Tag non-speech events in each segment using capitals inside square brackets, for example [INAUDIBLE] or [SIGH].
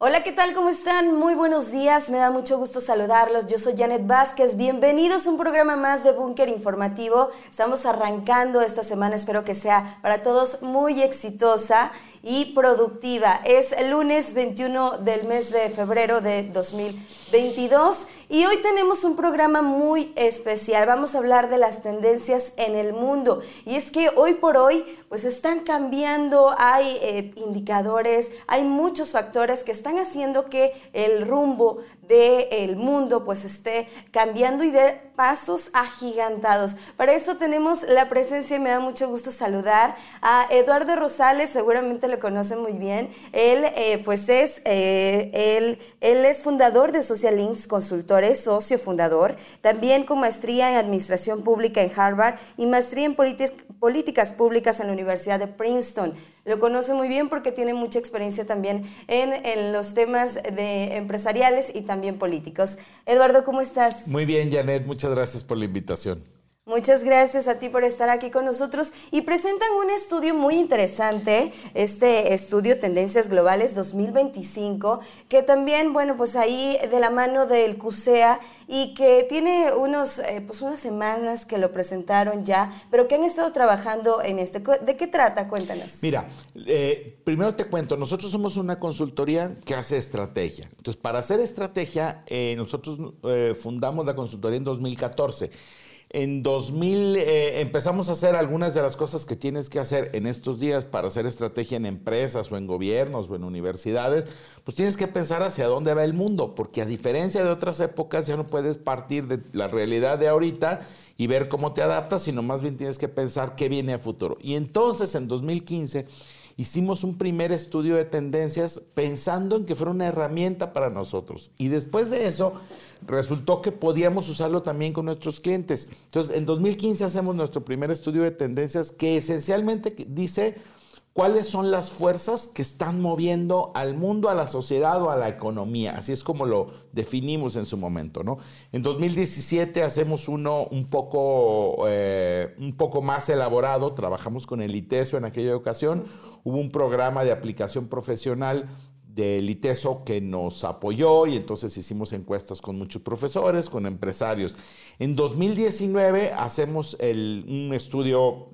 Hola, ¿qué tal? ¿Cómo están? Muy buenos días, me da mucho gusto saludarlos. Yo soy Janet Vázquez, bienvenidos a un programa más de Búnker Informativo. Estamos arrancando esta semana, espero que sea para todos muy exitosa y productiva. Es el lunes 21 del mes de febrero de 2022 y hoy tenemos un programa muy especial. Vamos a hablar de las tendencias en el mundo. Y es que hoy por hoy, pues están cambiando, hay eh, indicadores, hay muchos factores que están haciendo que el rumbo del mundo pues esté cambiando y de pasos agigantados. Para eso tenemos la presencia y me da mucho gusto saludar a Eduardo Rosales, seguramente lo conocen muy bien. Él eh, pues es, eh, él, él es fundador de Social Links Consultor es socio fundador, también con maestría en Administración Pública en Harvard y maestría en Políticas Públicas en la Universidad de Princeton. Lo conoce muy bien porque tiene mucha experiencia también en, en los temas de empresariales y también políticos. Eduardo, ¿cómo estás? Muy bien, Janet, muchas gracias por la invitación. Muchas gracias a ti por estar aquí con nosotros y presentan un estudio muy interesante, este estudio Tendencias Globales 2025, que también, bueno, pues ahí de la mano del CUSEA y que tiene unos, eh, pues unas semanas que lo presentaron ya, pero que han estado trabajando en este. ¿De qué trata? Cuéntanos. Mira, eh, primero te cuento, nosotros somos una consultoría que hace estrategia. Entonces, para hacer estrategia, eh, nosotros fundamos la consultoría en 2014. En 2000 eh, empezamos a hacer algunas de las cosas que tienes que hacer en estos días para hacer estrategia en empresas o en gobiernos o en universidades, pues tienes que pensar hacia dónde va el mundo, porque a diferencia de otras épocas ya no puedes partir de la realidad de ahorita y ver cómo te adaptas, sino más bien tienes que pensar qué viene a futuro. Y entonces en 2015 hicimos un primer estudio de tendencias pensando en que fuera una herramienta para nosotros. Y después de eso, resultó que podíamos usarlo también con nuestros clientes. Entonces, en 2015 hacemos nuestro primer estudio de tendencias que esencialmente dice cuáles son las fuerzas que están moviendo al mundo, a la sociedad o a la economía. Así es como lo definimos en su momento, ¿no? En 2017 hacemos uno un poco, eh, un poco más elaborado, trabajamos con el ITESO en aquella ocasión, hubo un programa de aplicación profesional del ITESO que nos apoyó y entonces hicimos encuestas con muchos profesores, con empresarios. En 2019 hacemos un estudio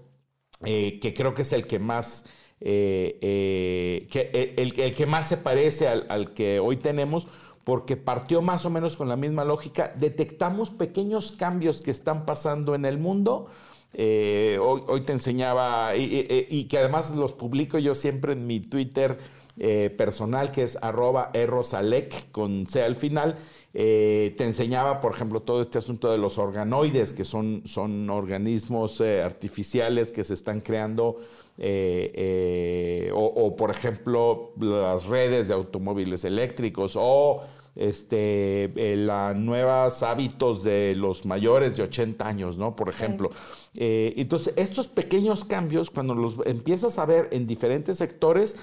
eh, que creo que es el que más... Eh, eh, que, el, que más se parece al, que hoy tenemos, porque partió más o menos con la misma lógica. Detectamos pequeños cambios que están pasando en el mundo. hoy, te enseñaba, y, que además los publico yo siempre en mi Twitter eh, personal que es arroba errosalec con C al final, eh, te enseñaba, por ejemplo, todo este asunto de los organoides, que son, son organismos eh, artificiales que se están creando, o, por ejemplo, las redes de automóviles eléctricos, o este, los nuevos hábitos de los mayores de 80 años, ¿no? Por ejemplo. entonces, estos pequeños cambios, cuando los empiezas a ver en diferentes sectores,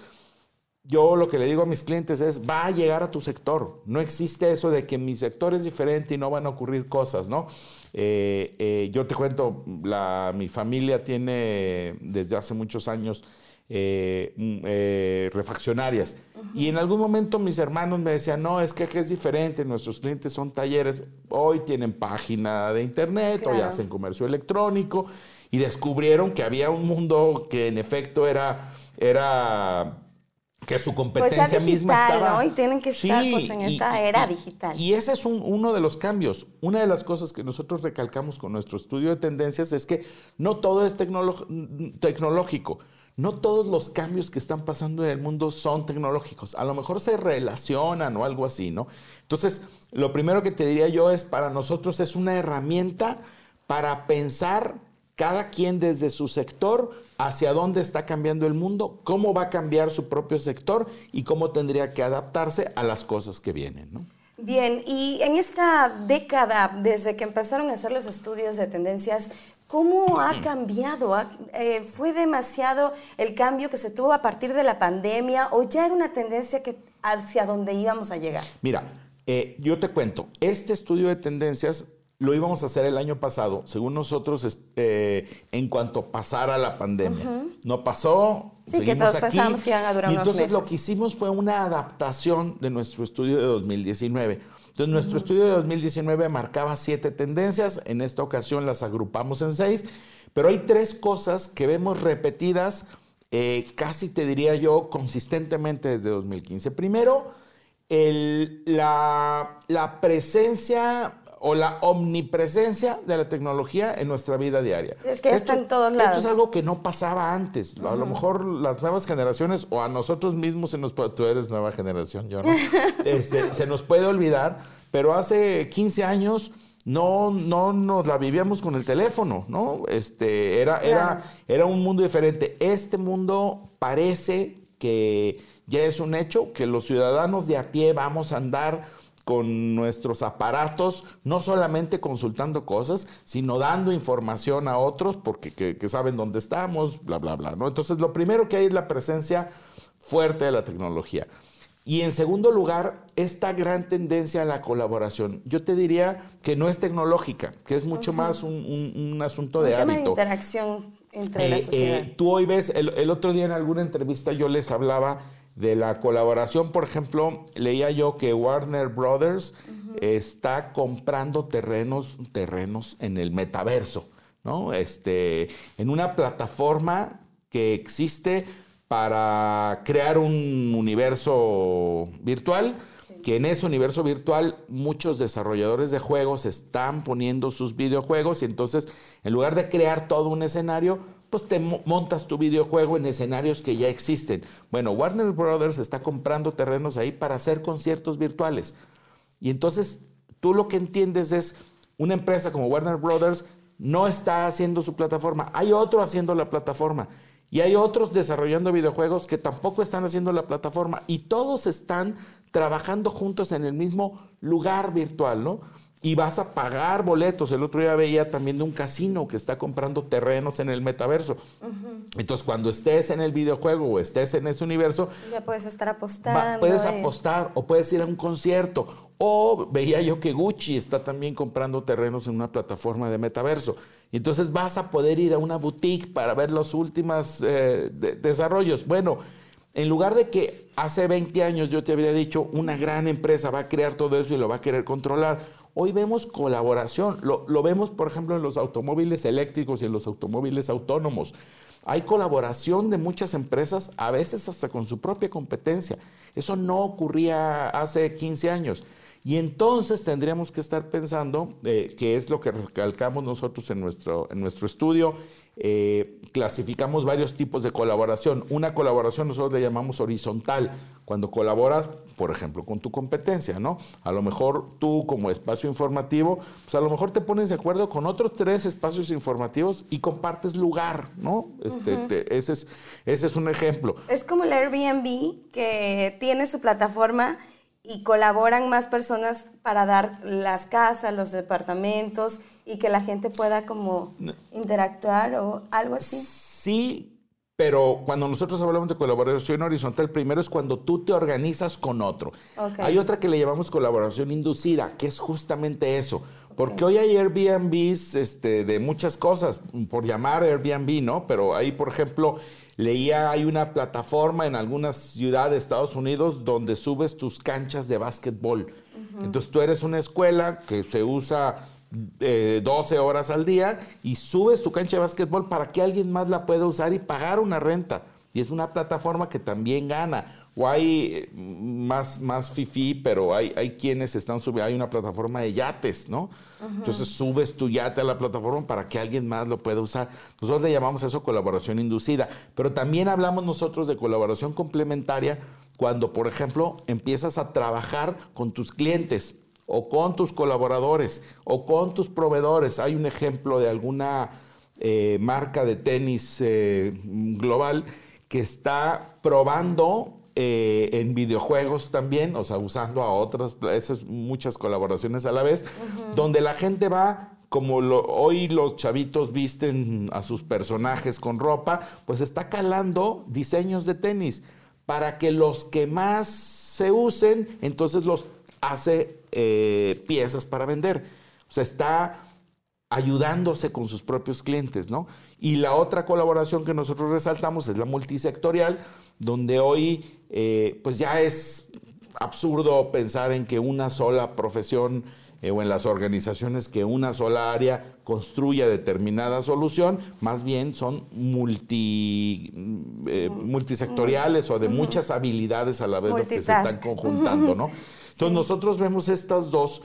yo lo que le digo a mis clientes es, va a llegar a tu sector. No existe eso de que mi sector es diferente y no van a ocurrir cosas, ¿no? Eh, eh, yo te cuento, la, mi familia tiene desde hace muchos años eh, mm, refaccionarias. Y en algún momento mis hermanos me decían, no, es que es diferente, nuestros clientes son talleres, hoy tienen página de internet, hoy hacen comercio electrónico, y descubrieron que había un mundo que en efecto era... era que su pues competencia misma estaba... ¿no? Y tienen que estar pues, en esta era digital. Y ese es uno de los cambios. Una de las cosas que nosotros recalcamos con nuestro estudio de tendencias es que no todo es tecnológico. No todos los cambios que están pasando en el mundo son tecnológicos. A lo mejor se relacionan o algo así, ¿no? Entonces, lo primero que te diría yo es, para nosotros es una herramienta para pensar cada quien desde su sector hacia dónde está cambiando el mundo, cómo va a cambiar su propio sector y cómo tendría que adaptarse a las cosas que vienen. ¿no? Bien, y en esta década, desde que empezaron a hacer los estudios de tendencias, ¿cómo ha cambiado? Eh, ¿Fue demasiado el cambio que se tuvo a partir de la pandemia o ya era una tendencia que hacia dónde íbamos a llegar? Mira, eh, yo te cuento, este estudio de tendencias lo íbamos a hacer el año pasado, según nosotros, eh, en cuanto pasara la pandemia. No pasó. Sí, que todos pensábamos que iban a durar y entonces lo que hicimos fue una adaptación de nuestro estudio de 2019. Entonces, nuestro estudio de 2019 marcaba siete tendencias, en esta ocasión las agrupamos en seis, pero hay tres cosas que vemos repetidas, eh, casi te diría yo, consistentemente desde 2015. Primero, la, la presencia o la omnipresencia de la tecnología en nuestra vida diaria. Es que está en todos lados. Esto es algo que no pasaba antes. A lo mejor las nuevas generaciones o a nosotros mismos se nos puede, tú eres nueva generación, yo no, [LAUGHS] este, se nos puede olvidar, pero hace 15 años no, no nos la vivíamos con el teléfono, ¿no? Este, era, era, era un mundo diferente. Este mundo parece que ya es un hecho, que los ciudadanos de a pie vamos a andar con nuestros aparatos, no solamente consultando cosas, sino dando información a otros porque que, saben dónde estamos, bla, bla, bla. ¿no? Entonces, lo primero que hay es la presencia fuerte de la tecnología. Y en segundo lugar, esta gran tendencia a la colaboración. Yo te diría que no es tecnológica, que es mucho más un, asunto de hábito. de interacción entre la eh, sociedad. Eh, tú hoy ves, el, el otro día en alguna entrevista yo les hablaba de la colaboración, por ejemplo, leía yo que Warner Brothers está comprando terrenos, terrenos en el metaverso, ¿no? Este, en una plataforma que existe para crear un universo virtual, que en ese universo virtual muchos desarrolladores de juegos están poniendo sus videojuegos y entonces en lugar de crear todo un escenario, pues te montas tu videojuego en escenarios que ya existen. Bueno, Warner Brothers está comprando terrenos ahí para hacer conciertos virtuales. Y entonces tú lo que entiendes es, una empresa como Warner Brothers no está haciendo su plataforma, hay otro haciendo la plataforma. Y hay otros desarrollando videojuegos que tampoco están haciendo la plataforma. Y todos están trabajando juntos en el mismo lugar virtual, ¿no? Y vas a pagar boletos. El otro día veía también de un casino que está comprando terrenos en el metaverso. Entonces, cuando estés en el videojuego o estés en ese universo, ya puedes estar apostando. puedes apostar o puedes ir a un concierto. O veía yo que Gucci está también comprando terrenos en una plataforma de metaverso. Y entonces vas a poder ir a una boutique para ver los últimos eh, desarrollos. Bueno, en lugar de que hace 20 años yo te habría dicho, una gran empresa va a crear todo eso y lo va a querer controlar Hoy vemos colaboración, lo, vemos por ejemplo en los automóviles eléctricos y en los automóviles autónomos. Hay colaboración de muchas empresas, a veces hasta con su propia competencia. Eso no ocurría hace 15 años. Y entonces tendríamos que estar pensando, eh, que es lo que recalcamos nosotros en nuestro, en nuestro estudio, eh, clasificamos varios tipos de colaboración. Una colaboración nosotros le llamamos horizontal, cuando colaboras, por ejemplo, con tu competencia, ¿no? A lo mejor tú como espacio informativo, pues a lo mejor te pones de acuerdo con otros tres espacios informativos y compartes lugar, ¿no? Este, ese, es, ese es un ejemplo. Es como el Airbnb que tiene su plataforma y colaboran más personas para dar las casas, los departamentos y que la gente pueda como interactuar o algo así. Sí, pero cuando nosotros hablamos de colaboración horizontal, primero es cuando tú te organizas con otro. Hay otra que le llamamos colaboración inducida, que es justamente eso. Porque hoy hay Airbnbs este, de muchas cosas, por llamar Airbnb, ¿no? Pero ahí, por ejemplo, leía, hay una plataforma en algunas ciudades de Estados Unidos donde subes tus canchas de básquetbol. Entonces tú eres una escuela que se usa 12 horas al día y subes tu cancha de básquetbol para que alguien más la pueda usar y pagar una renta. Y es una plataforma que también gana. O hay eh, más, más fifi, pero hay, hay quienes están subiendo, hay una plataforma de yates, ¿no? Entonces subes tu yate a la plataforma para que alguien más lo pueda usar. Nosotros le llamamos eso colaboración inducida, pero también hablamos nosotros de colaboración complementaria cuando, por ejemplo, empiezas a trabajar con tus clientes o con tus colaboradores o con tus proveedores. Hay un ejemplo de alguna eh, marca de tenis eh, global que está probando eh, en videojuegos también, o sea, usando a otras, esas muchas colaboraciones a la vez, donde la gente va como hoy los chavitos visten a sus personajes con ropa, pues está calando diseños de tenis para que los que más se usen, entonces los hace eh, piezas para vender. O sea, está ayudándose con sus propios clientes, ¿no? Y la otra colaboración que nosotros resaltamos es la multisectorial, donde hoy eh, pues ya es absurdo pensar en que una sola profesión eh, o en las organizaciones que una sola área construya determinada solución, más bien son multi, eh, multisectoriales o de muchas habilidades a la vez que se están conjuntando, ¿no? [LAUGHS] Entonces nosotros vemos estas dos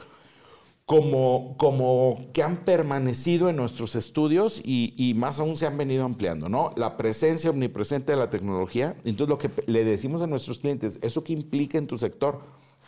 como, como que han permanecido en nuestros estudios y, más aún se han venido ampliando, ¿no? La presencia omnipresente de la tecnología. Entonces, lo que le decimos a nuestros clientes, ¿eso qué implica en tu sector?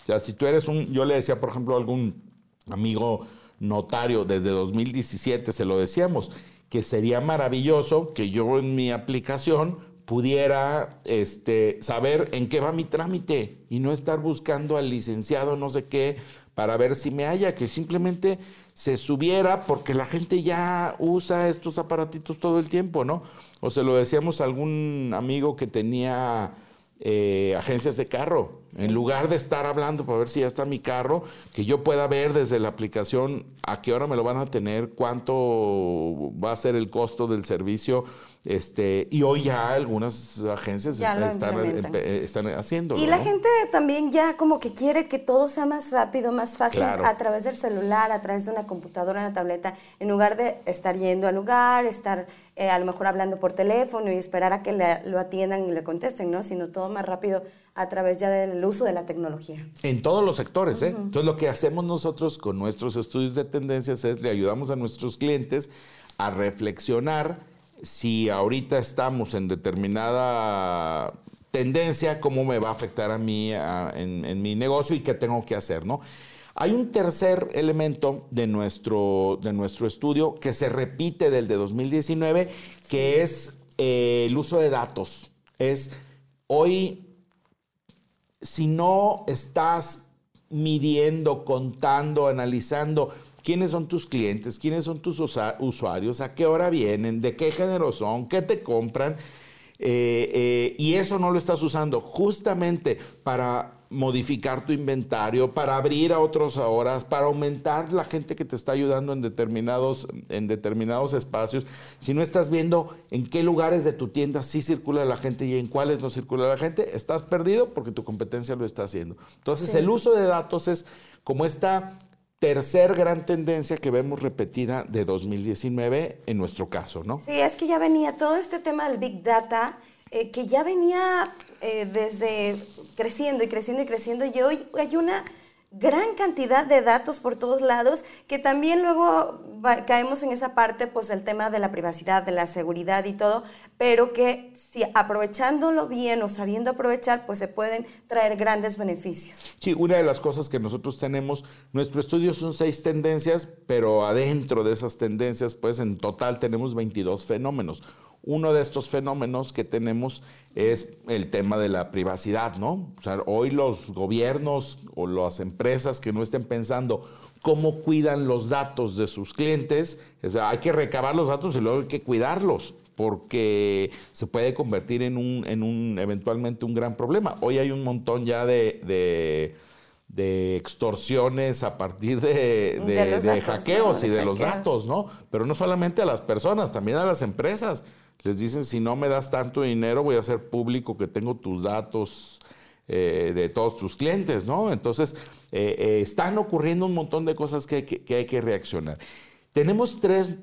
O sea, si tú eres un, yo le decía, por ejemplo, a algún amigo notario desde 2017, se lo decíamos, que sería maravilloso que yo en mi aplicación pudiera este, saber en qué va mi trámite y no estar buscando al licenciado no sé qué para ver si me haya, que simplemente se subiera porque la gente ya usa estos aparatitos todo el tiempo, ¿no? O se lo decíamos a algún amigo que tenía eh, agencias de carro. En lugar de estar hablando para ver si ya está mi carro, que yo pueda ver desde la aplicación a qué hora me lo van a tener, cuánto va a ser el costo del servicio este, y hoy ya algunas agencias están, haciendo. Y la gente también ya como que quiere que todo sea más rápido, más fácil a través del celular, a través de una computadora, una tableta, en lugar de estar yendo al lugar, estar eh, a lo mejor hablando por teléfono y esperar a que lo atiendan y le contesten, ¿no? Sino todo más rápido a través ya del uso de la tecnología. En todos los sectores, ¿eh? Entonces lo que hacemos nosotros con nuestros estudios de tendencias es le ayudamos a nuestros clientes a reflexionar si ahorita estamos en determinada tendencia, cómo me va a afectar a mí en, mi negocio y qué tengo que hacer, ¿no? Hay un tercer elemento de nuestro, de nuestro estudio que se repite del de 2019, que es eh, el uso de datos. Es hoy, si no estás midiendo, contando, analizando quiénes son tus clientes, quiénes son tus usuarios, a qué hora vienen, de qué género son, qué te compran. Eh, eh, y eso no lo estás usando justamente para modificar tu inventario, para abrir a otras horas, para aumentar la gente que te está ayudando en determinados, en determinados espacios. Si no estás viendo en qué lugares de tu tienda sí circula la gente y en cuáles no circula la gente, estás perdido porque tu competencia lo está haciendo. Entonces el uso de datos es como esta tercer gran tendencia que vemos repetida de 2019 en nuestro caso, ¿no? Sí, es que ya venía todo este tema del Big Data, eh, que ya venía eh, desde creciendo y creciendo y creciendo, y hoy hay una gran cantidad de datos por todos lados que también luego caemos en esa parte, pues el tema de la privacidad, de la seguridad y todo, pero que aprovechándolo bien o sabiendo aprovechar, pues se pueden traer grandes beneficios. Sí, una de las cosas que nosotros tenemos, nuestro estudio son seis tendencias, pero adentro de esas tendencias, pues en total tenemos 22 fenómenos. Uno de estos fenómenos que tenemos es el tema de la privacidad, ¿no? O sea, hoy los gobiernos o las empresas que no estén pensando cómo cuidan los datos de sus clientes, o sea, hay que recabar los datos y luego hay que cuidarlos porque se puede convertir en un, en un eventualmente un gran problema. Hoy hay un montón ya de, de, extorsiones a partir de, de hackeos y de los datos, ¿no? Pero no solamente a las personas, también a las empresas. Les dicen, si no me das tanto dinero, voy a hacer público que tengo tus datos eh, de todos tus clientes, ¿no? Entonces, eh, eh, están ocurriendo un montón de cosas que, que hay que reaccionar. Tenemos tres,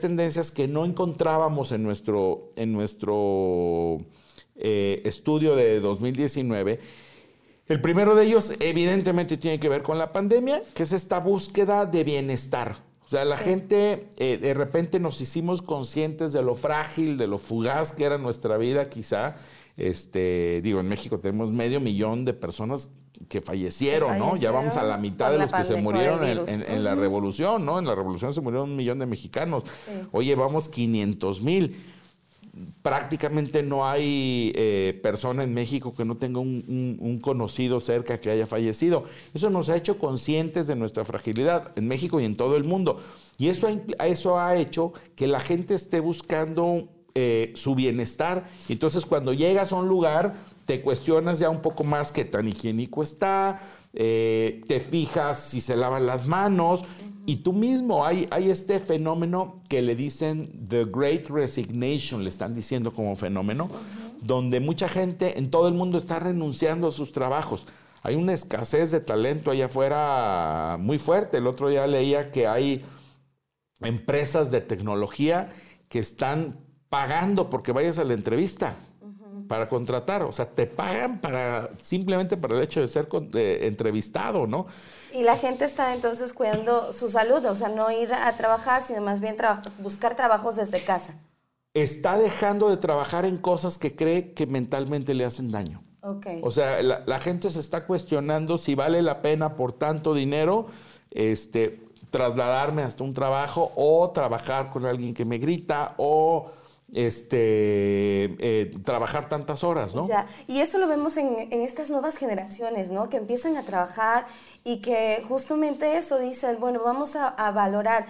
tendencias que no encontrábamos en nuestro, en nuestro eh, estudio de 2019. El primero de ellos evidentemente tiene que ver con la pandemia, que es esta búsqueda de bienestar. O sea, la gente eh, de repente nos hicimos conscientes de lo frágil, de lo fugaz que era nuestra vida quizá. Este, digo, en México tenemos medio millón de personas que fallecieron, ¿no? Ya vamos a la mitad de los que se murieron en, la revolución, ¿no? En la revolución se murieron un millón de mexicanos. Hoy llevamos 500 mil. Prácticamente no hay eh, persona en México que no tenga un, conocido cerca que haya fallecido. Eso nos ha hecho conscientes de nuestra fragilidad en México y en todo el mundo. Y eso, eso ha hecho que la gente esté buscando eh, su bienestar. Entonces, cuando llegas a un lugar, te cuestionas ya un poco más qué tan higiénico está, eh, te fijas si se lavan las manos Y tú mismo, hay, hay este fenómeno que le dicen The Great Resignation, le están diciendo como fenómeno, donde mucha gente en todo el mundo está renunciando a sus trabajos. Hay una escasez de talento allá afuera muy fuerte. El otro día leía que hay empresas de tecnología que están pagando porque vayas a la entrevista para contratar. O sea, te pagan para simplemente para el hecho de ser entrevistado, ¿no? Y la gente está entonces cuidando su salud, o sea, no ir a trabajar, sino más bien buscar trabajos desde casa. Está dejando de trabajar en cosas que cree que mentalmente le hacen daño. Okay. O sea, la, gente se está cuestionando si vale la pena por tanto dinero este, trasladarme hasta un trabajo o trabajar con alguien que me grita o este, eh, trabajar tantas horas, ¿no? Ya, y eso lo vemos en, en, estas nuevas generaciones, ¿no? Que empiezan a trabajar y que justamente eso dicen, bueno, vamos a, valorar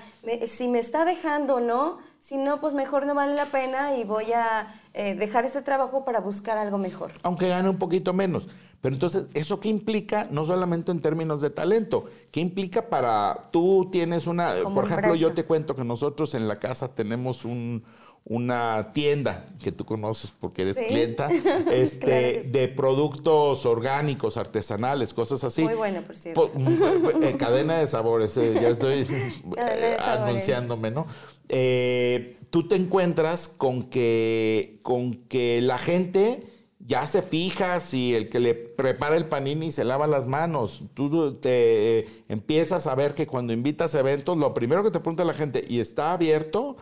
si me está dejando o no, si no, pues mejor no vale la pena y voy a eh, dejar este trabajo para buscar algo mejor. Aunque gane un poquito menos. Pero entonces, ¿eso qué implica? No solamente en términos de talento, ¿qué implica para, tú tienes una, por ejemplo, yo te cuento que nosotros en la casa tenemos un, una tienda que tú conoces porque eres clienta, [LAUGHS] este, de productos orgánicos, artesanales, cosas así. Muy bueno, por cierto. Mm, eh, cadena de sabores, eh, ya estoy [LAUGHS] eh, anunciándome, ¿no? tú te encuentras con que, con que la gente ya se fija si el que le prepara el panini se lava las manos. Tú te empiezas a ver que cuando invitas a eventos, lo primero que te pregunta la gente, ¿y está abierto?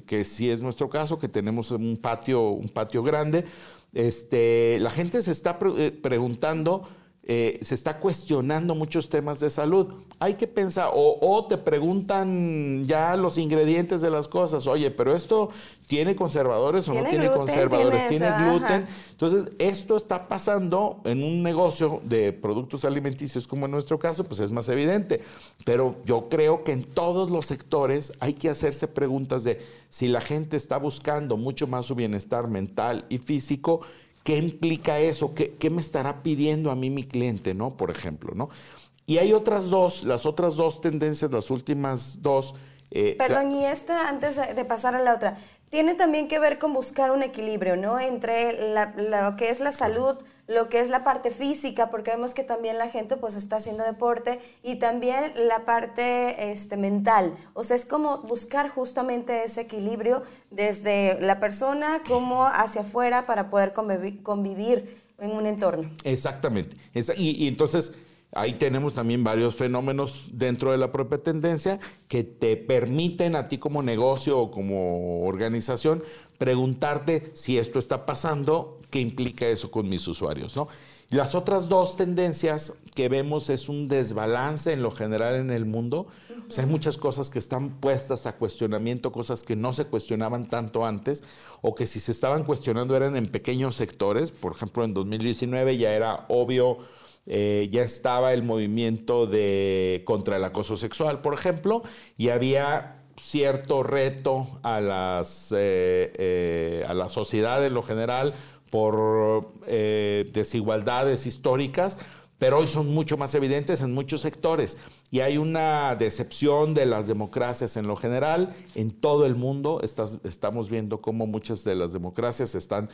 Que, sí es nuestro caso, que tenemos un patio, un patio grande, este, la gente se está eh, preguntando eh, se está cuestionando muchos temas de salud. Hay que pensar, o, te preguntan ya los ingredientes de las cosas, oye, pero esto tiene conservadores o no tiene conservadores, tiene, gluten. Entonces, esto está pasando en un negocio de productos alimenticios como en nuestro caso, pues es más evidente. Pero yo creo que en todos los sectores hay que hacerse preguntas de si la gente está buscando mucho más su bienestar mental y físico, ¿Qué implica eso? ¿Qué, ¿Qué, me estará pidiendo a mí mi cliente, no? Por ejemplo, ¿no? Y hay otras dos, las otras dos tendencias, las últimas dos. Eh, Perdón, y esta, antes de pasar a la otra, tiene también que ver con buscar un equilibrio, ¿no? Entre lo que es la salud lo que es la parte física, porque vemos que también la gente pues está haciendo deporte y también la parte este, mental. O sea, es como buscar justamente ese equilibrio desde la persona como hacia afuera para poder convivir, en un entorno. Exactamente. y, y entonces Ahí tenemos también varios fenómenos dentro de la propia tendencia que te permiten a ti como negocio o como organización preguntarte si esto está pasando, qué implica eso con mis usuarios, ¿no? Las otras dos tendencias que vemos es un desbalance en lo general en el mundo. Hay muchas cosas que están puestas a cuestionamiento, cosas que no se cuestionaban tanto antes, o que si se estaban cuestionando eran en pequeños sectores. Por ejemplo, en 2019 ya era obvio, eh, ya estaba el movimiento de contra el acoso sexual, por ejemplo, y había cierto reto a, las, eh, eh, a la sociedad en lo general por eh, desigualdades históricas, pero hoy son mucho más evidentes en muchos sectores y hay una decepción de las democracias en lo general en todo el mundo. estamos viendo cómo muchas de las democracias están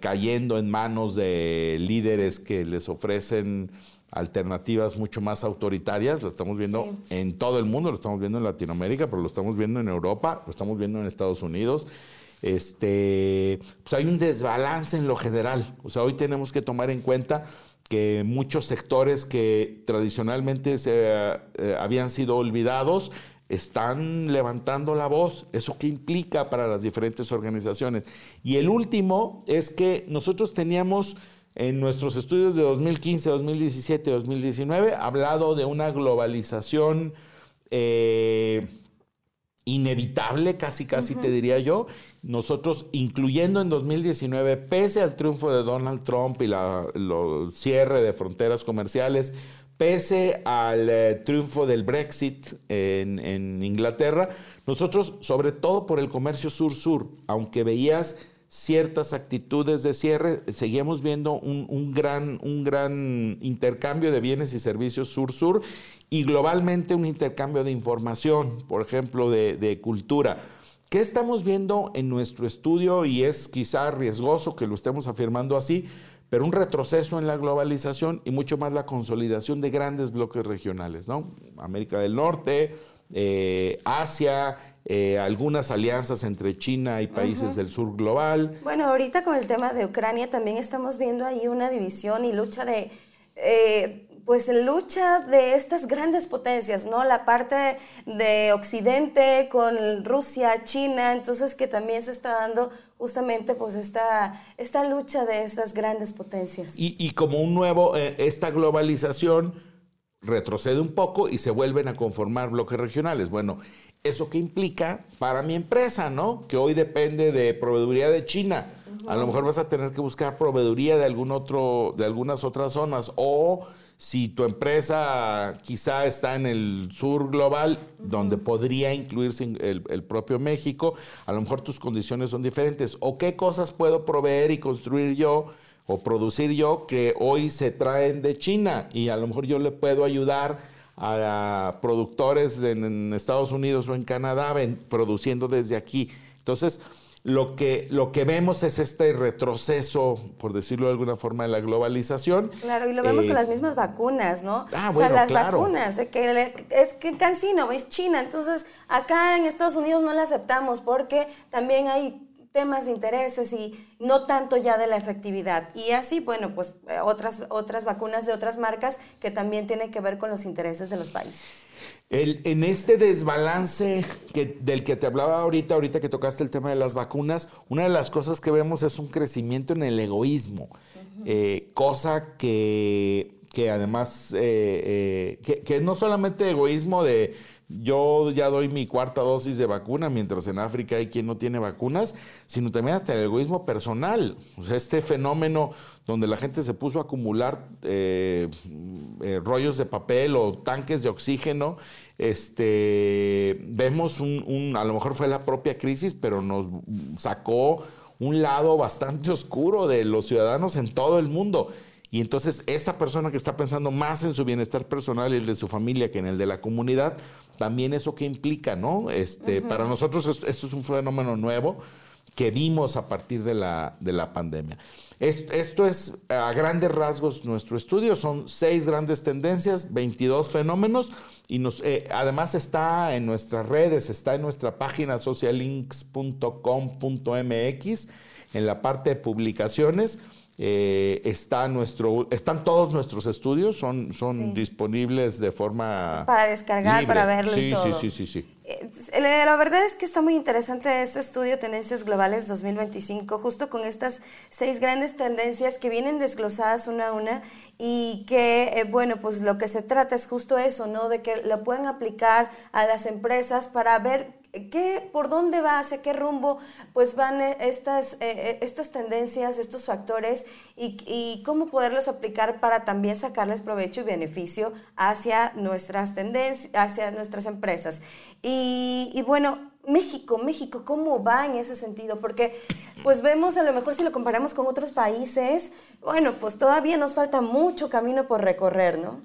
cayendo en manos de líderes que les ofrecen alternativas mucho más autoritarias, lo estamos viendo en todo el mundo, lo estamos viendo en Latinoamérica, pero lo estamos viendo en Europa, lo estamos viendo en Estados Unidos. Este, pues hay un desbalance en lo general. O sea, hoy tenemos que tomar en cuenta que muchos sectores que tradicionalmente se, eh, habían sido olvidados están levantando la voz. ¿Eso qué implica para las diferentes organizaciones? Y el último es que nosotros teníamos en nuestros estudios de 2015, 2017, 2019, hablado de una globalización eh, inevitable, casi casi te diría yo. Nosotros, incluyendo en 2019, pese al triunfo de Donald Trump y el cierre de fronteras comerciales, pese al eh, triunfo del Brexit en, en Inglaterra, nosotros, sobre todo por el comercio sur-sur, aunque veías ciertas actitudes de cierre, seguimos viendo un, gran, un gran intercambio de bienes y servicios sur-sur y globalmente un intercambio de información, por ejemplo, de, cultura. ¿Qué estamos viendo en nuestro estudio? Y es quizá riesgoso que lo estemos afirmando así, pero un retroceso en la globalización y mucho más la consolidación de grandes bloques regionales, ¿no? América del Norte, eh, Asia, eh, algunas alianzas entre China y países del sur global. Bueno, ahorita con el tema de Ucrania también estamos viendo ahí una división y lucha de, eh, pues lucha de estas grandes potencias, ¿no? La parte de Occidente con Rusia, China, entonces que también se está dando justamente pues esta, esta lucha de estas grandes potencias. Y, y como un nuevo, eh, esta globalización retrocede un poco y se vuelven a conformar bloques regionales. Bueno, ¿Eso qué implica para mi empresa, no? Que hoy depende de proveeduría de China. A lo mejor vas a tener que buscar proveeduría de algún otro, de algunas otras zonas. O si tu empresa quizá está en el sur global, donde podría incluirse el, el, propio México, a lo mejor tus condiciones son diferentes. O qué cosas puedo proveer y construir yo o producir yo que hoy se traen de China y a lo mejor yo le puedo ayudar a productores en, Estados Unidos o en Canadá produciendo desde aquí. Entonces, lo que, lo que vemos es este retroceso, por decirlo de alguna forma, de la globalización. Claro, y lo vemos con eh, las mismas vacunas, ¿no? Ah, o sea, las vacunas, que es que Cancino es China, entonces acá en Estados Unidos no la aceptamos porque también hay temas de intereses y no tanto ya de la efectividad. Y así, bueno, pues eh, otras, otras vacunas de otras marcas que también tienen que ver con los intereses de los países. El, en este desbalance que, del que te hablaba ahorita, ahorita que tocaste el tema de las vacunas, una de las cosas que vemos es un crecimiento en el egoísmo, eh, cosa que, que además, eh, que, que no solamente egoísmo de yo ya doy mi cuarta dosis de vacuna, mientras en África hay quien no tiene vacunas, sino también hasta el egoísmo personal. O sea, este fenómeno donde la gente se puso a acumular eh, eh, rollos de papel o tanques de oxígeno, este, vemos un, a lo mejor fue la propia crisis, pero nos sacó un lado bastante oscuro de los ciudadanos en todo el mundo. Y entonces esa persona que está pensando más en su bienestar personal y el de su familia que en el de la comunidad, también eso que implica, ¿no? Este, Para nosotros esto, es un fenómeno nuevo que vimos a partir de la, de la pandemia. Esto, es a grandes rasgos nuestro estudio, son seis grandes tendencias, 22 fenómenos y nos, eh, además está en nuestras redes, está en nuestra página socialinks.com.mx, en la parte de publicaciones eh, está nuestro, están todos nuestros estudios, son, son disponibles de forma. Para descargar, para verlo. Sí, y todo. sí, sí, sí, sí. Eh, la verdad es que está muy interesante este estudio Tendencias Globales 2025, justo con estas seis grandes tendencias que vienen desglosadas una a una y que, eh, bueno, pues lo que se trata es justo eso, ¿no? De que lo puedan aplicar a las empresas para ver ¿Qué, ¿Por dónde va, hacia qué rumbo pues van eh, estas, eh, eh, estas tendencias, estos factores y, cómo poderlos aplicar para también sacarles provecho y beneficio hacia nuestras tendencias, hacia nuestras empresas? Y, y bueno, México, México, ¿cómo va en ese sentido? Porque pues vemos a lo mejor si lo comparamos con otros países, bueno, pues todavía nos falta mucho camino por recorrer, ¿no?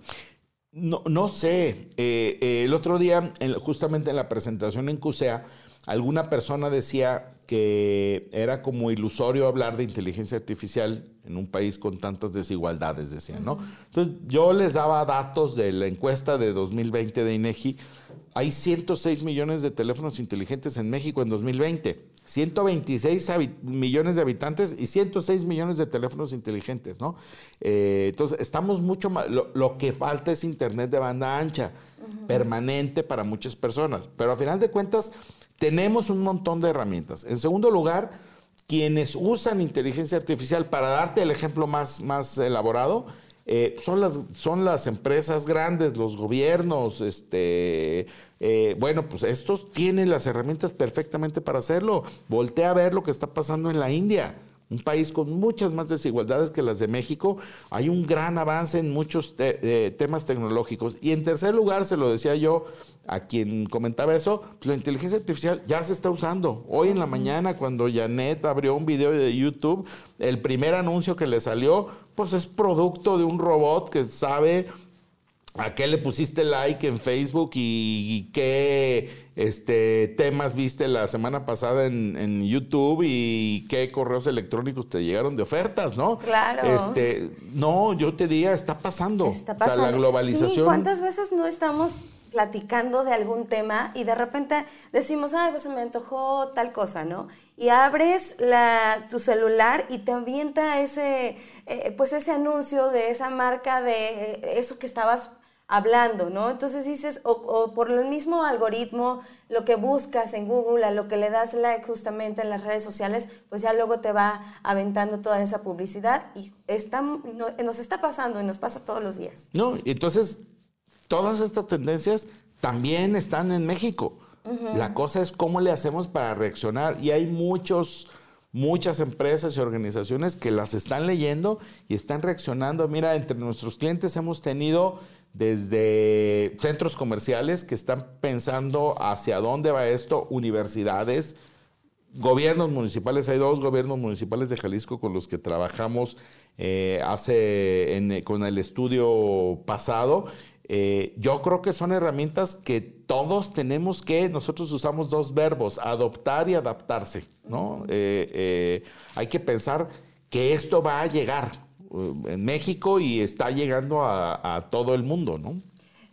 No, no sé. Eh, eh, el otro día, justamente en la presentación en CUSEA, alguna persona decía que era como ilusorio hablar de inteligencia artificial en un país con tantas desigualdades, decían, ¿no? Entonces, yo les daba datos de la encuesta de 2020 de INEGI. Hay 106 millones de teléfonos inteligentes en México en 2020. 126 millones de habitantes y 106 millones de teléfonos inteligentes, ¿no? Eh, entonces, estamos mucho más, lo, que falta es Internet de banda ancha, permanente para muchas personas, pero a final de cuentas tenemos un montón de herramientas. En segundo lugar, quienes usan inteligencia artificial, para darte el ejemplo más, más elaborado, eh, son, las, son las empresas grandes, los gobiernos, este, eh, bueno, pues estos tienen las herramientas perfectamente para hacerlo. Voltea a ver lo que está pasando en la India un país con muchas más desigualdades que las de México. Hay un gran avance en muchos eh, temas tecnológicos. Y en tercer lugar, se lo decía yo a quien comentaba eso, pues la inteligencia artificial ya se está usando. Hoy en la mañana, cuando Janet abrió un video de YouTube, el primer anuncio que le salió, pues es producto de un robot que sabe a qué le pusiste like en Facebook y, qué este, temas viste la semana pasada en, YouTube y qué correos electrónicos te llegaron de ofertas, ¿no? Claro. Este, no, yo te diría, está pasando. Está pasando. O sea, la globalización. ¿Cuántas veces no estamos platicando de algún tema y de repente decimos, ay, pues se me antojó tal cosa, ¿no? Y abres la, tu celular y te avienta ese, eh, pues ese anuncio de esa marca, de eh, eso que estabas hablando, ¿no? Entonces dices, o, por el mismo algoritmo, lo que buscas en Google, a lo que le das like justamente en las redes sociales, pues ya luego te va aventando toda esa publicidad y está, nos está pasando y nos pasa todos los días. No, y entonces todas estas tendencias también están en México. La cosa es cómo le hacemos para reaccionar y hay muchos muchas empresas y organizaciones que las están leyendo y están reaccionando. Mira, entre nuestros clientes hemos tenido desde centros comerciales que están pensando hacia dónde va esto, universidades, gobiernos municipales. Hay dos gobiernos municipales de Jalisco con los que trabajamos eh, hace con el estudio pasado. Eh, yo creo que son herramientas que todos tenemos que, nosotros usamos dos verbos, adoptar y adaptarse, ¿no? Eh, hay que pensar que esto va a llegar, en México y está llegando a, todo el mundo, ¿no?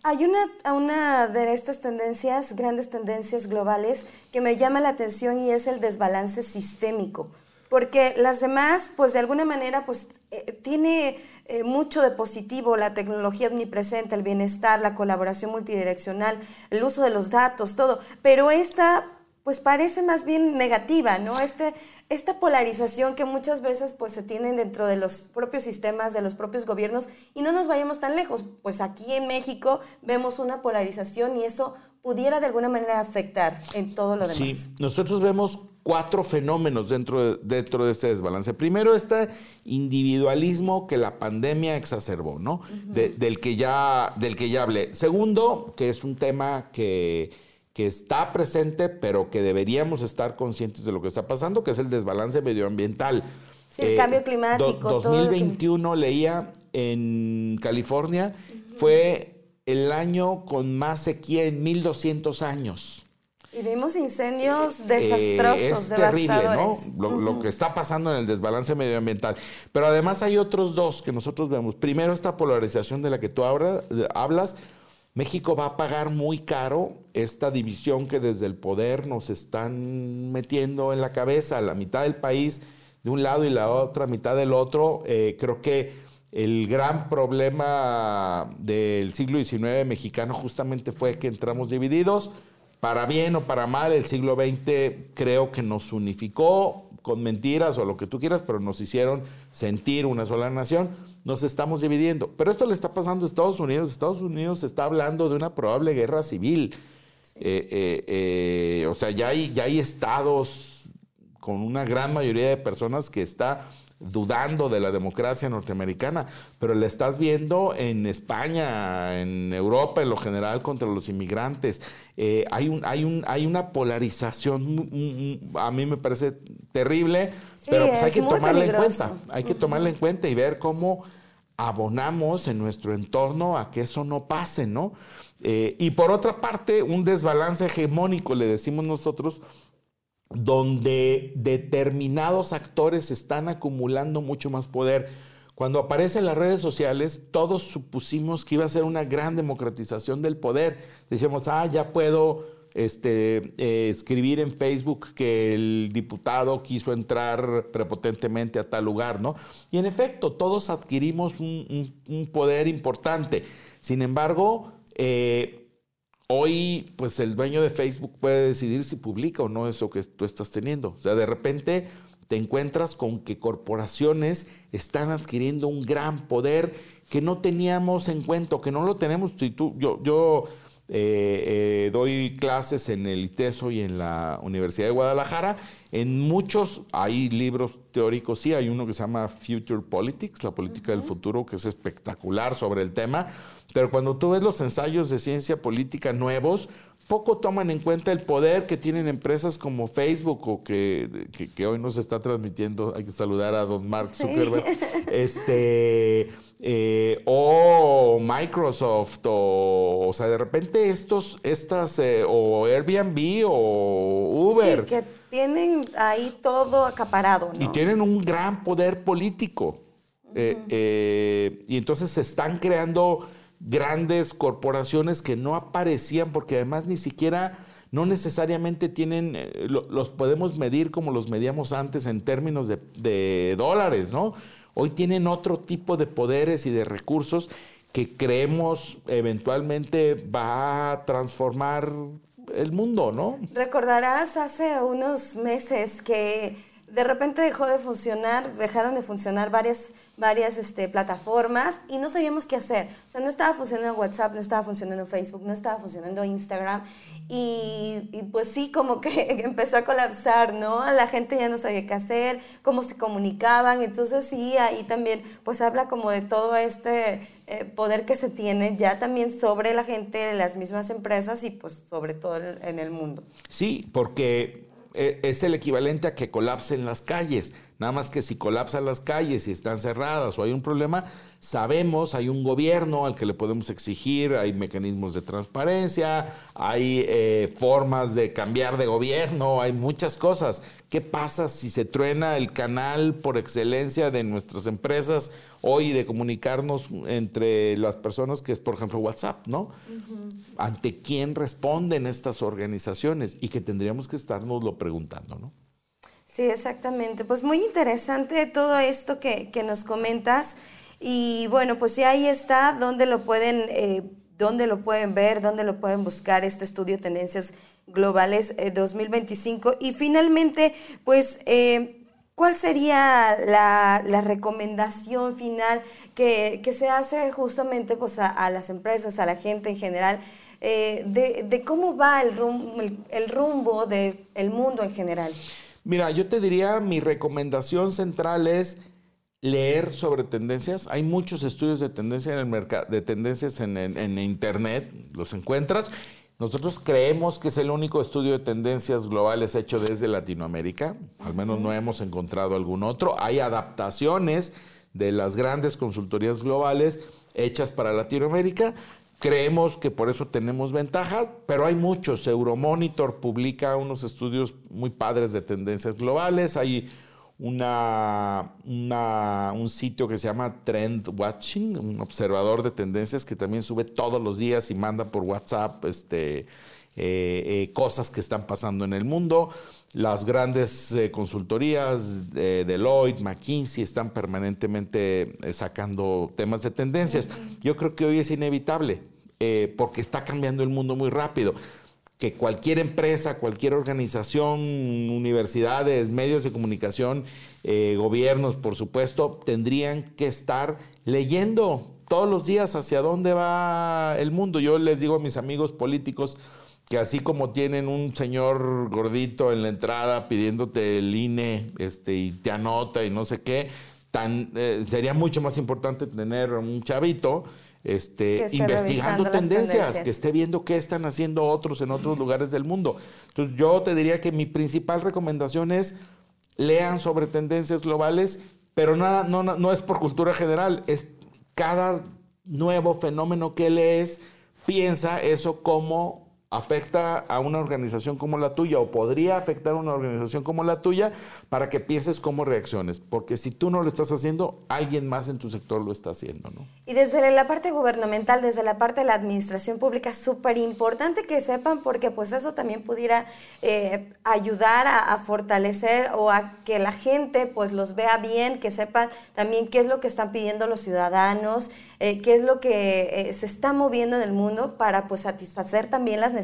Hay una, una de estas tendencias, grandes tendencias globales, que me llama la atención y es el desbalance sistémico. Porque las demás, pues de alguna manera, pues eh, tiene eh, mucho de positivo, la tecnología omnipresente, el bienestar, la colaboración multidireccional, el uso de los datos, todo. Pero esta, pues parece más bien negativa, ¿no? Este, esta polarización que muchas veces pues se tienen dentro de los propios sistemas, de los propios gobiernos, y no nos vayamos tan lejos, pues aquí en México vemos una polarización y eso pudiera de alguna manera afectar en todo lo demás. Sí, nosotros vemos cuatro fenómenos dentro de, dentro de este desbalance. Primero, este individualismo que la pandemia exacerbó, ¿no? del, que ya, del que ya hablé. Segundo, que es un tema que que está presente, pero que deberíamos estar conscientes de lo que está pasando, que es el desbalance medioambiental. Sí, el cambio eh, climático. 2021 leía en California, fue el año con más sequía en 1200 años. Y vimos incendios eh, desastrosos, es terrible, ¿no? Lo, que está pasando en el desbalance medioambiental. Pero además hay otros dos que nosotros vemos. Primero, esta polarización de la que tú hablas México va a pagar muy caro esta división que desde el poder nos están metiendo en la cabeza, la mitad del país de un lado y la otra mitad del otro. Eh, creo que el gran problema del siglo XIX mexicano justamente fue que entramos divididos. Para bien o para mal, el siglo XX creo que nos unificó con mentiras o lo que tú quieras, pero nos hicieron sentir una sola nación nos estamos dividiendo. Pero esto le está pasando a Estados Unidos. Estados Unidos está hablando de una probable guerra civil. Eh, eh, eh, o sea, ya hay, ya hay estados con una gran mayoría de personas que está dudando de la democracia norteamericana, pero la estás viendo en España, en Europa en lo general contra los inmigrantes. hay, un, hay, un, hay una polarización, a mí me parece terrible, pero pues hay que tomarla en cuenta, hay que tomarla en cuenta y ver cómo abonamos en nuestro entorno a que eso no pase, ¿no? Eh, y por otra parte, un desbalance hegemónico, le decimos nosotros, donde determinados actores están acumulando mucho más poder. Cuando aparecen las redes sociales, todos supusimos que iba a ser una gran democratización del poder. Decíamos, ah, ya puedo este, eh, escribir en Facebook que el diputado quiso entrar prepotentemente a tal lugar, ¿no? Y en efecto, todos adquirimos un, poder importante. Sin embargo, eh, hoy, pues el dueño de Facebook puede decidir si publica o no eso que tú estás teniendo. O sea, de repente te encuentras con que corporaciones están adquiriendo un gran poder que no teníamos en cuenta, que no lo tenemos. tú, yo, yo eh, eh, doy clases en el ITESO y en la Universidad de Guadalajara. En muchos hay libros teóricos, sí, hay uno que se llama Future Politics, la política del futuro, que es espectacular sobre el tema, pero cuando tú ves los ensayos de ciencia política nuevos, poco toman en cuenta el poder que tienen empresas como Facebook o que, que, hoy nos está transmitiendo, hay que saludar a don Mark Zuckerberg, [LAUGHS] este eh, o Microsoft, o, o sea, de repente estos, estas, eh, o Airbnb o Uber. Sí, que tienen ahí todo acaparado, ¿no? Y tienen un gran poder político. Eh, y entonces se están creando grandes corporaciones que no aparecían porque además ni siquiera no necesariamente tienen, los podemos medir como los medíamos antes en términos de, de dólares, ¿no? Hoy tienen otro tipo de poderes y de recursos que creemos eventualmente va a transformar el mundo, ¿no? Recordarás hace unos meses que de repente dejó de funcionar, dejaron de funcionar varias, varias este, plataformas y no sabíamos qué hacer. O sea, no estaba funcionando WhatsApp, no estaba funcionando Facebook, no estaba funcionando Instagram. Y, pues sí, como que [LAUGHS] empezó a colapsar, ¿no? La gente ya no sabía qué hacer, cómo se comunicaban. Entonces sí, ahí también pues habla como de todo este eh, poder que se tiene ya también sobre la gente, de las mismas empresas y pues sobre todo en el mundo. Sí, porque eh, es el equivalente a que colapsen las calles. Nada más que si colapsan las calles y están cerradas o hay un problema, sabemos, hay un gobierno al que le podemos exigir, hay mecanismos de transparencia, hay eh, formas de cambiar de gobierno, hay muchas cosas. ¿Qué pasa si se truena el canal por excelencia de nuestras empresas hoy de comunicarnos entre las personas, que es por ejemplo WhatsApp, ¿no? ¿Ante quién responden estas organizaciones? Y que tendríamos que estarnos lo preguntando, ¿no? Sí, exactamente. Pues muy interesante todo esto que, nos comentas. Y bueno, pues ya ahí está, donde lo pueden, eh, dónde lo pueden ver, dónde lo pueden buscar este estudio Tendencias Globales 2025. Eh, y finalmente, pues, eh, ¿cuál sería la, recomendación final que, se hace justamente pues, a, las empresas, a la gente en general? de, cómo va el rumbo, el, rumbo del mundo en general. Mira, yo te diría, mi recomendación central es leer sobre tendencias. Hay muchos estudios de tendencia en el mercado, de tendencias en, internet, los encuentras. Nosotros creemos que es el único estudio de tendencias globales hecho desde Latinoamérica, al menos no hemos encontrado algún otro. Hay adaptaciones de las grandes consultorías globales hechas para Latinoamérica, Creemos que por eso tenemos ventajas, pero hay muchos. Euromonitor publica unos estudios muy padres de tendencias globales. Hay una, un sitio que se llama Trend Watching, un observador de tendencias que también sube todos los días y manda por WhatsApp este, eh, eh, cosas que están pasando en el mundo. Las grandes eh, consultorías, de Deloitte, McKinsey, están permanentemente sacando temas de tendencias. Yo creo que hoy es inevitable porque está cambiando el mundo muy rápido. Que cualquier empresa, cualquier organización, universidades, medios de comunicación, eh, gobiernos, por supuesto, tendrían que estar leyendo todos los días hacia dónde va el mundo. Yo les digo a mis amigos políticos que así como tienen un señor gordito en la entrada pidiéndote el INE este, y te anota y no sé qué, tan, eh, sería mucho más importante tener un chavito este, investigando tendencias, que esté viendo qué están haciendo otros en otros lugares del mundo. Entonces yo te diría que mi principal recomendación es lean sobre tendencias globales, pero nada, no, no es por cultura general, es cada nuevo fenómeno que lees, piensa eso como afecta a una organización como la tuya o podría afectar a una organización como la tuya para que pienses cómo reacciones. Porque si tú no lo estás haciendo, alguien más en tu sector lo está haciendo. ¿no? Y desde la parte gubernamental, desde la parte de la administración pública, súper importante que sepan porque pues eso también pudiera eh, ayudar a, fortalecer o a que la gente pues los vea bien, que sepan también qué es lo que están pidiendo los ciudadanos. Eh, qué es lo que eh, se está moviendo en el mundo para pues satisfacer también las necesidades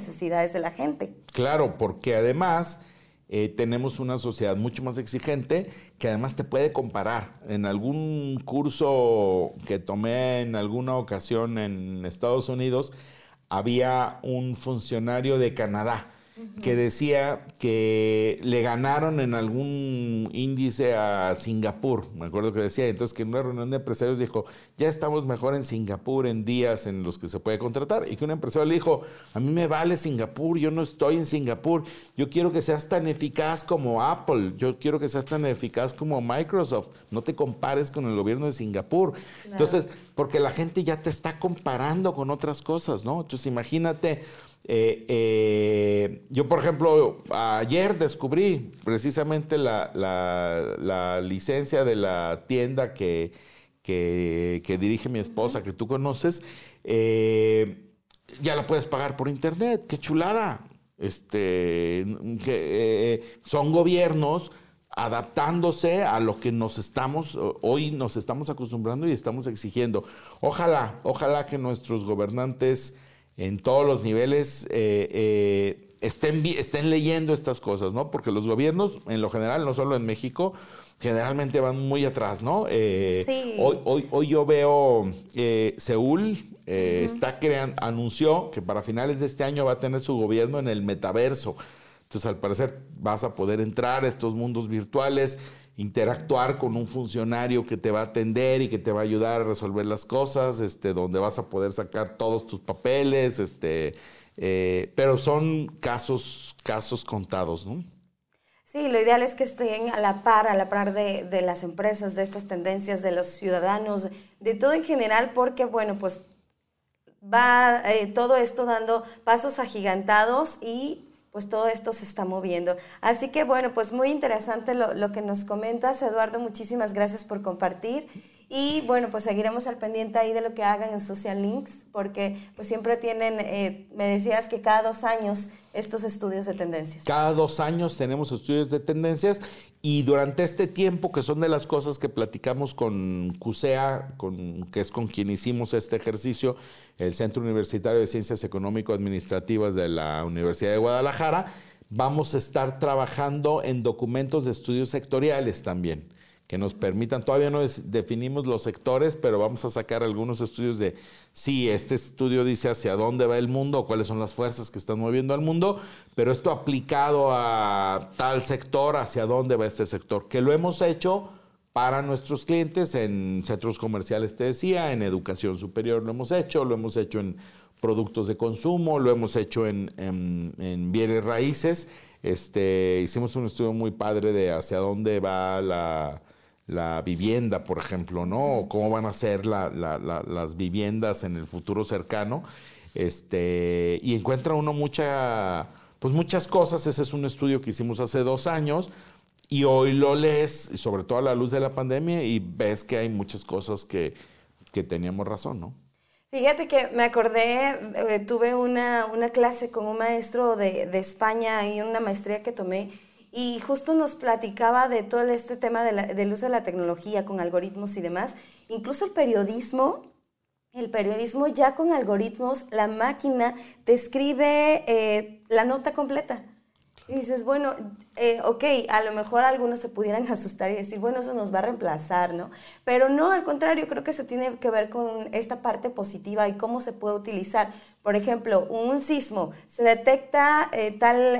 de la gente. Claro, porque además eh, tenemos una sociedad mucho más exigente que además te puede comparar. En algún curso que tomé en alguna ocasión en Estados Unidos, había un funcionario de Canadá que decía que le ganaron en algún índice a Singapur, me acuerdo que decía, entonces que en una reunión de empresarios dijo, ya estamos mejor en Singapur en días en los que se puede contratar, y que un empresario le dijo, a mí me vale Singapur, yo no estoy en Singapur, yo quiero que seas tan eficaz como Apple, yo quiero que seas tan eficaz como Microsoft, no te compares con el gobierno de Singapur. Entonces, porque la gente ya te está comparando con otras cosas, ¿no? Entonces, imagínate eh, eh, yo, por ejemplo, ayer descubrí precisamente la, licencia de la tienda que, dirige mi esposa, que tú conoces. Eh, ya la puedes pagar por internet. ¡Qué chulada! Este, que, son gobiernos adaptándose a lo que nos estamos, hoy nos estamos acostumbrando y estamos exigiendo. Ojalá, ojalá que nuestros gobernantes en todos los niveles eh, eh, estén, estén leyendo estas cosas, ¿no? Porque los gobiernos, en lo general, no solo en México, generalmente van muy atrás, ¿no? Eh, sí. hoy, hoy, hoy, yo veo Seúl está creando, anunció que para finales de este año va a tener su gobierno en el metaverso. Entonces, al parecer, vas a poder entrar a estos mundos virtuales interactuar con un funcionario que te va a atender y que te va a ayudar a resolver las cosas, este, donde vas a poder sacar todos tus papeles, este, eh, pero son casos, casos contados, ¿no? Sí, lo ideal es que estén a la par, a la par de, las empresas, de estas tendencias, de los ciudadanos, de todo en general, porque, bueno, pues va eh, todo esto dando pasos agigantados y pues todo esto se está moviendo. Así que bueno, pues muy interesante lo, que nos comentas, Eduardo, muchísimas gracias por compartir. Y bueno, pues seguiremos al pendiente ahí de lo que hagan en Social Links, porque pues siempre tienen, eh, me decías que cada dos años estos estudios de tendencias. Cada dos años tenemos estudios de tendencias y durante este tiempo, que son de las cosas que platicamos con CUSEA, con, que es con quien hicimos este ejercicio, el Centro Universitario de Ciencias Económico-Administrativas de la Universidad de Guadalajara, vamos a estar trabajando en documentos de estudios sectoriales también que nos permitan, todavía no definimos los sectores, pero vamos a sacar algunos estudios de si este estudio dice hacia dónde va el mundo, cuáles son las fuerzas que están moviendo al mundo, pero esto aplicado a tal sector, hacia dónde va este sector, que lo hemos hecho para nuestros clientes en centros comerciales, te decía, en educación superior lo hemos hecho, lo hemos hecho en productos de consumo, lo hemos hecho en, en bienes raíces. Este, hicimos un estudio muy padre de hacia dónde va la, la vivienda, por ejemplo, ¿no? O cómo van a ser las viviendas en el futuro cercano. Este, y encuentra uno mucha, pues muchas cosas. Ese es un estudio que hicimos hace dos años. Y hoy lo lees, sobre todo a la luz de la pandemia, y ves que hay muchas cosas que, teníamos razón, ¿no? Fíjate que me acordé, eh, tuve una, clase con un maestro de, de España y una maestría que tomé y justo nos platicaba de todo este tema del uso de la tecnología con algoritmos y demás. Incluso el periodismo, el periodismo ya con algoritmos, la máquina te escribe eh, la nota completa. Y dices, bueno, eh, ok, a lo mejor algunos se pudieran [LAUGHS] asustar y decir, bueno, eso nos va a reemplazar, ¿no? Pero no, al contrario, creo que se tiene que ver con esta parte positiva y cómo se puede utilizar. Por ejemplo, un sismo, se detecta eh, tal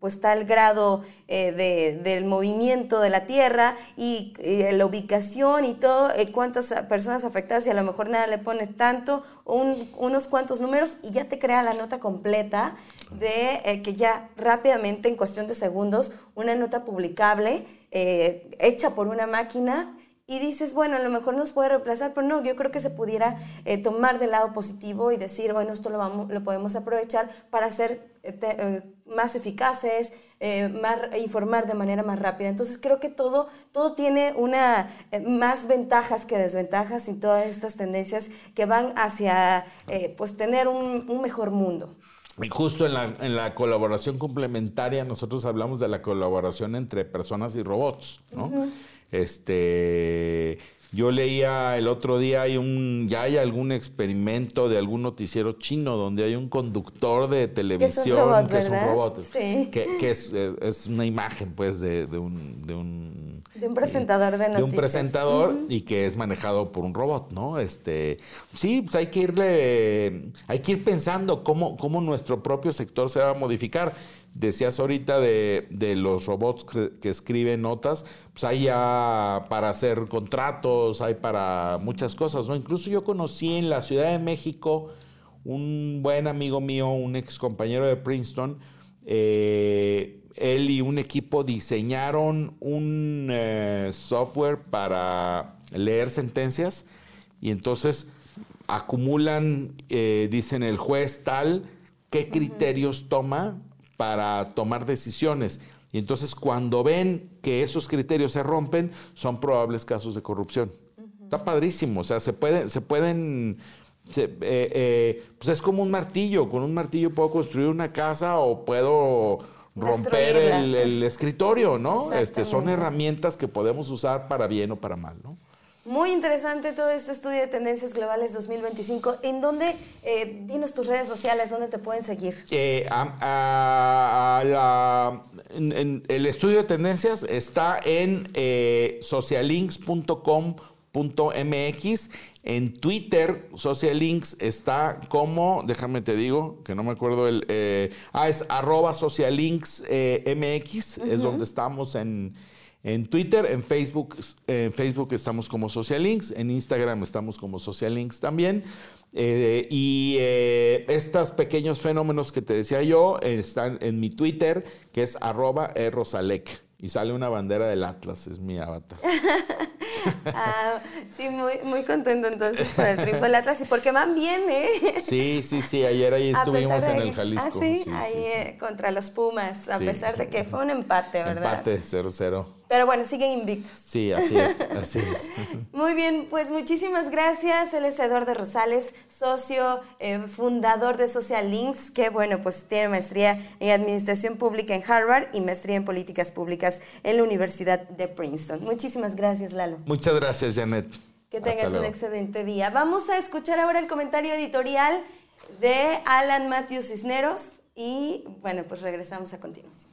pues tal grado eh, del movimiento de la Tierra y, la ubicación y todo, eh, cuántas personas afectadas y a lo mejor nada le pones tanto, unos cuantos números y ya te crea la nota completa de eh, que ya rápidamente, en cuestión de segundos, una nota publicable hecha por una máquina y dices, bueno, a lo mejor nos puede reemplazar, pero no, yo creo que se pudiera eh, tomar del lado positivo y decir, bueno, esto lo, vamos, lo podemos aprovechar para ser eh, eh, más eficaces, más, informar de manera más rápida. Entonces creo que todo, todo tiene una, más ventajas que desventajas y todas estas tendencias que van hacia pues tener un, un mejor mundo. Y justo en la, en la, colaboración complementaria, nosotros hablamos de la colaboración entre personas y robots, ¿no? Este, yo leía el otro día, hay un, ya hay algún experimento de algún noticiero chino donde hay un conductor de televisión que es un robot, que, es, una imagen pues de, un, De un presentador de noticias. De un presentador y que es manejado por un robot, ¿no? Este, sí, pues hay que irle, hay que ir pensando cómo, cómo nuestro propio sector se va a modificar. Decías ahorita de, los robots que, escriben notas, pues hay ya para hacer contratos, hay para muchas cosas, ¿no? Incluso yo conocí en la Ciudad de México un buen amigo mío, un ex compañero de Princeton, eh, él y un equipo diseñaron un eh, software para leer sentencias y entonces acumulan, eh, dicen el juez tal, qué criterios toma para tomar decisiones. Y entonces cuando ven que esos criterios se rompen, son probables casos de corrupción. Está padrísimo, o sea, se, puede, se pueden... Eh, eh, pues es como un martillo, con un martillo puedo construir una casa o puedo romper el, escritorio, ¿no? Este, son herramientas que podemos usar para bien o para mal, ¿no? Muy interesante todo este estudio de tendencias globales 2025. ¿En dónde, eh, dinos tus redes sociales, dónde te pueden seguir? Eh, el estudio de tendencias está en eh, socialinks.com.mx. En Twitter, Socialinks está como, déjame te digo, que no me acuerdo el... Eh, ah, es arroba socialinksmx, es donde estamos en en Twitter, en Facebook, en Facebook estamos como Socialinks, en Instagram estamos como Socialinks también. Eh, y eh, estos pequeños fenómenos que te decía yo están en mi Twitter, que es arroba erosalek. Y sale una bandera del Atlas, es mi avatar. [LAUGHS] ah, sí, muy, muy contento entonces por el triunfo del Atlas y porque van bien, ¿eh? Sí, sí, sí, ayer ahí estuvimos en el Jalisco. Ah, sí, ahí eh, contra los Pumas, a pesar de que fue un empate, ¿verdad? Empate, 0-0. Pero bueno, siguen invictos. Sí, así es, así es. [LAUGHS] Muy bien, pues muchísimas gracias. Él es Eduardo Rosales, socio, eh, fundador de Social Links, que bueno, pues tiene maestría en Administración Pública en Harvard y maestría en Políticas Públicas en la Universidad de Princeton. Muchísimas gracias, Lalo. Muchas gracias, Janet. Que tengas un excelente día. Vamos a escuchar ahora el comentario editorial de Alan Matthews Cisneros y bueno, pues regresamos a continuación.